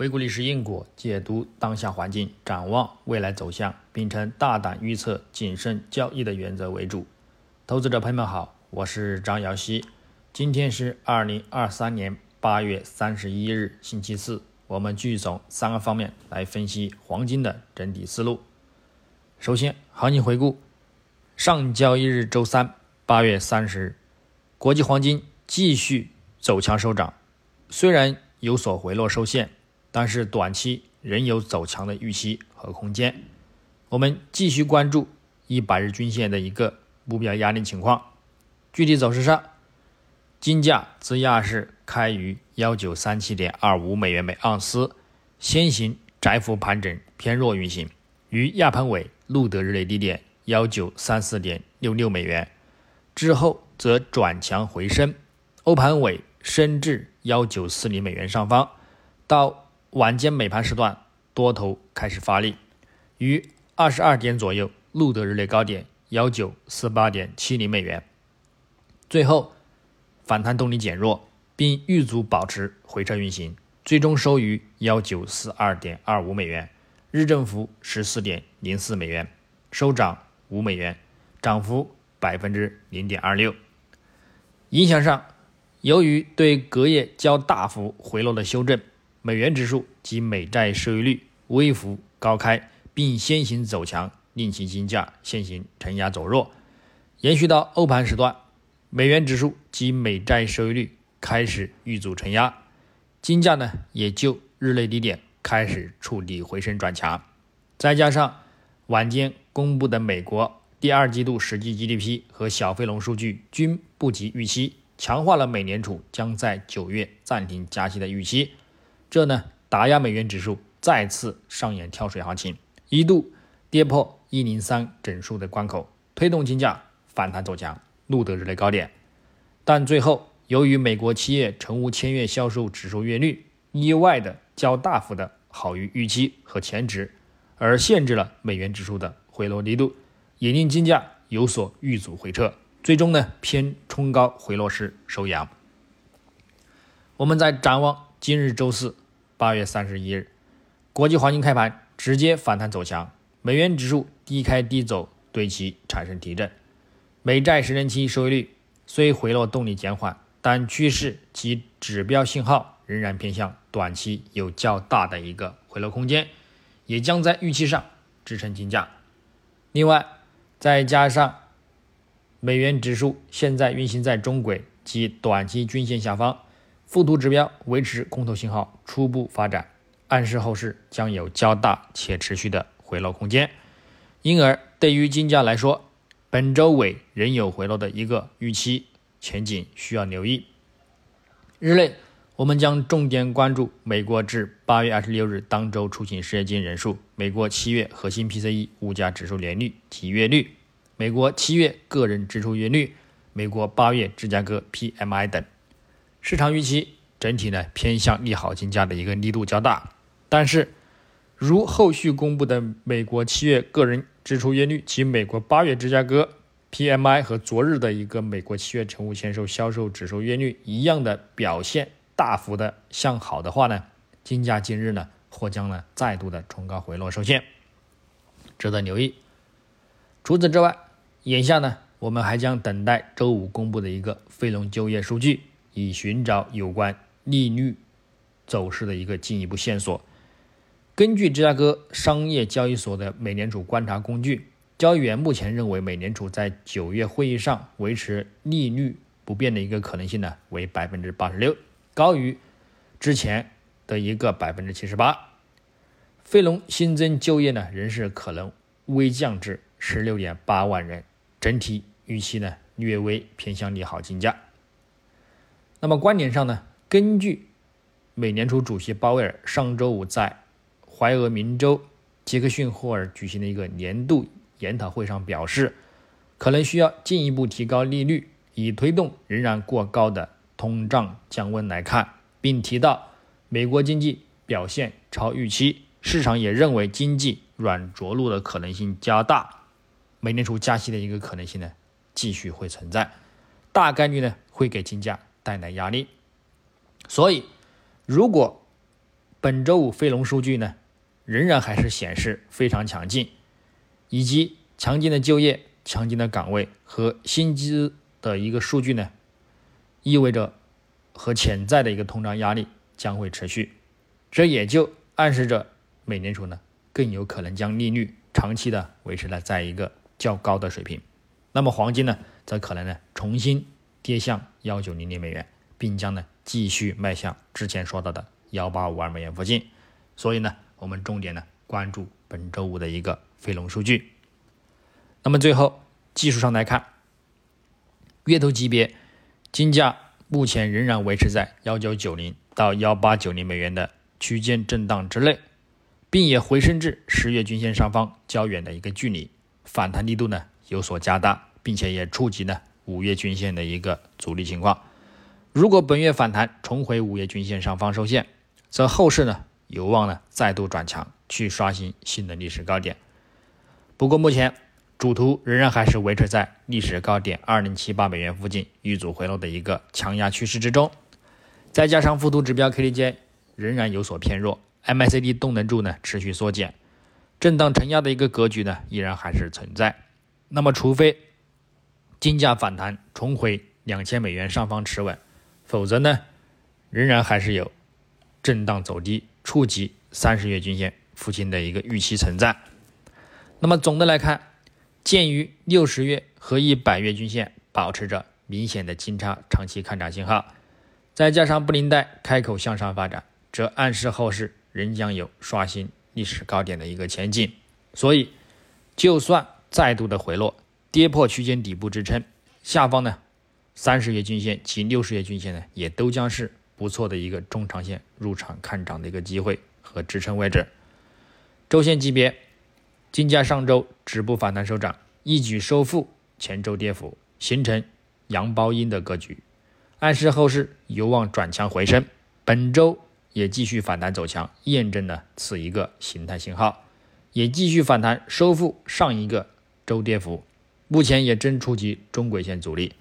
回顾历史因果，解读当下环境，展望未来走向，秉承大胆预测、谨慎交易的原则为主。投资者朋友们好，我是张瑶希。今天是二零二三年八月三十一日，星期四。我们继续从三个方面来分析黄金的整体思路。首先，行情回顾：上交易日周三，八月三十日，国际黄金继续走强收涨，虽然有所回落受限，但是短期仍有走强的预期和空间。我们继续关注一百日均线的一个目标压力情况。具体走势上，金价自亚市开于幺九三七点二五美元每盎司，先行窄幅盘整偏弱运行，于亚盘尾。录得日内低点幺九三四点六六美元，之后则转强回升，欧盘尾升至幺九四零美元上方。到晚间美盘时段，多头开始发力，于二十二点左右录得日内高点幺九四八点七零美元，最后反弹动力减弱，并遇阻保持回撤运行，最终收于幺九四二点二五美元。日振幅十四点零四美元，收涨五美元，涨幅百分之零点二六。影响上，由于对隔夜较大幅回落的修正，美元指数及美债收益率微幅高开，并先行走强，令其金价先行承压走弱。延续到欧盘时段，美元指数及美债收益率开始遇阻承压，金价呢也就日内低点。开始触底回升转强，再加上晚间公布的美国第二季度实际 GDP 和小非农数据均不及预期，强化了美联储将在九月暂停加息的预期。这呢打压美元指数再次上演跳水行情，一度跌破一零三整数的关口，推动金价反弹走强，录得日内高点。但最后由于美国七月成屋签约销售指数月率意外的。较大幅的好于预期和前值，而限制了美元指数的回落力度，也令金价有所遇阻回撤，最终呢偏冲高回落时收阳。我们在展望今日周四八月三十一日，国际黄金开盘直接反弹走强，美元指数低开低走，对其产生提振。美债十年期收益率虽回落动力减缓，但趋势及指标信号。仍然偏向短期有较大的一个回落空间，也将在预期上支撑金价。另外，再加上美元指数现在运行在中轨及短期均线下方，复读指标维持空头信号初步发展，暗示后市将有较大且持续的回落空间。因而，对于金价来说，本周尾仍有回落的一个预期前景需要留意。日内。我们将重点关注美国至八月二十六日当周出行失业金人数、美国七月核心 PCE 物价指数年率及月率、美国七月个人支出月率、美国八月芝加哥 PMI 等。市场预期整体呢偏向利好金价的一个力度较大，但是如后续公布的美国七月个人支出月率及美国八月芝加哥 PMI 和昨日的一个美国七月成屋签售销售指数月率一样的表现。大幅的向好的话呢，金价今日呢或将呢再度的冲高回落受限，值得留意。除此之外，眼下呢我们还将等待周五公布的一个非农就业数据，以寻找有关利率走势的一个进一步线索。根据芝加哥商业交易所的美联储观察工具，交易员目前认为美联储在九月会议上维持利率不变的一个可能性呢为百分之八十六。高于之前的一个百分之七十八，非农新增就业呢仍是可能微降至十六点八万人，整体预期呢略微偏向利好金价。那么观点上呢，根据美联储主席鲍威尔上周五在怀俄明州杰克逊霍尔举行的一个年度研讨会上表示，可能需要进一步提高利率，以推动仍然过高的。通胀降温来看，并提到美国经济表现超预期，市场也认为经济软着陆的可能性加大，美联储加息的一个可能性呢继续会存在，大概率呢会给金价带来压力。所以，如果本周五非农数据呢，仍然还是显示非常强劲，以及强劲的就业、强劲的岗位和薪资的一个数据呢，意味着和潜在的一个通胀压力将会持续，这也就暗示着美联储呢更有可能将利率长期的维持在在一个较高的水平。那么黄金呢，则可能呢重新跌向幺九零零美元，并将呢继续迈向之前说到的。幺八五二美元附近，所以呢，我们重点呢关注本周五的一个非农数据。那么最后技术上来看，月头级别金价目前仍然维持在幺九九零到幺八九零美元的区间震荡之内，并也回升至十月均线上方较远的一个距离，反弹力度呢有所加大，并且也触及呢五月均线的一个阻力情况。如果本月反弹重回五月均线上方收线，则后市呢有望呢再度转强，去刷新新的历史高点。不过目前主图仍然还是维持在历史高点二零七八美元附近遇阻回落的一个强压趋势之中，再加上附图指标 KDJ 仍然有所偏弱，MACD 动能柱呢持续缩减，震荡承压的一个格局呢依然还是存在。那么除非金价反弹重回两千美元上方持稳，否则呢仍然还是有。震荡走低，触及三十月均线附近的一个预期存在。那么总的来看，鉴于六十月和一百月均线保持着明显的金叉长期看涨信号，再加上布林带开口向上发展，这暗示后市仍将有刷新历史高点的一个前景。所以，就算再度的回落，跌破区间底部支撑，下方呢，三十月均线及六十月均线呢，也都将是。不错的一个中长线入场看涨的一个机会和支撑位置。周线级别，金价上周止步反弹收涨，一举收复前周跌幅，形成阳包阴的格局，暗示后市有望转强回升。本周也继续反弹走强，验证了此一个形态信号，也继续反弹收复上一个周跌幅，目前也正触及中轨线阻力，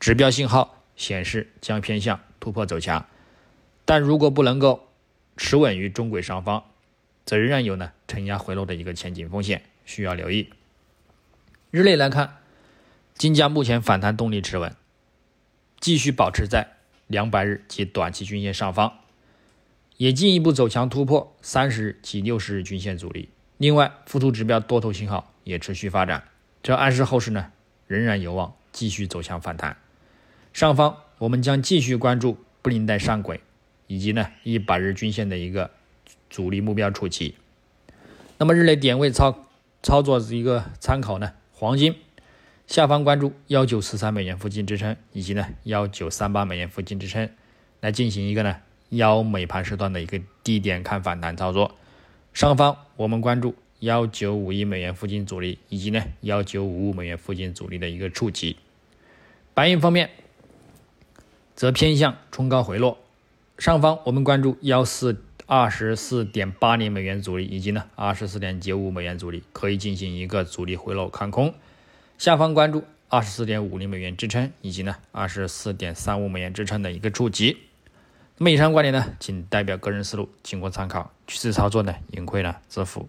指标信号显示将偏向突破走强。但如果不能够持稳于中轨上方，则仍然有呢承压回落的一个前景风险，需要留意。日内来看，金价目前反弹动力持稳，继续保持在两百日及短期均线上方，也进一步走强突破三十日及六十日均线阻力。另外，附图指标多头信号也持续发展，这暗示后市呢仍然有望继续走向反弹。上方我们将继续关注布林带上轨。以及呢一百日均线的一个阻力目标触及，那么日内点位操操作一个参考呢，黄金下方关注幺九四三美元附近支撑，以及呢幺九三八美元附近支撑，来进行一个呢幺美盘时段的一个低点看反弹操作。上方我们关注幺九五一美元附近阻力，以及呢幺九五五美元附近阻力的一个触及。白银方面则偏向冲高回落。上方我们关注幺四二十四点八零美元阻力，以及呢二十四点九五美元阻力，可以进行一个阻力回落看空。下方关注二十四点五零美元支撑，以及呢二十四点三五美元支撑的一个触及。那么以上观点呢，仅代表个人思路，仅供参考，趋势操作呢，盈亏呢自负。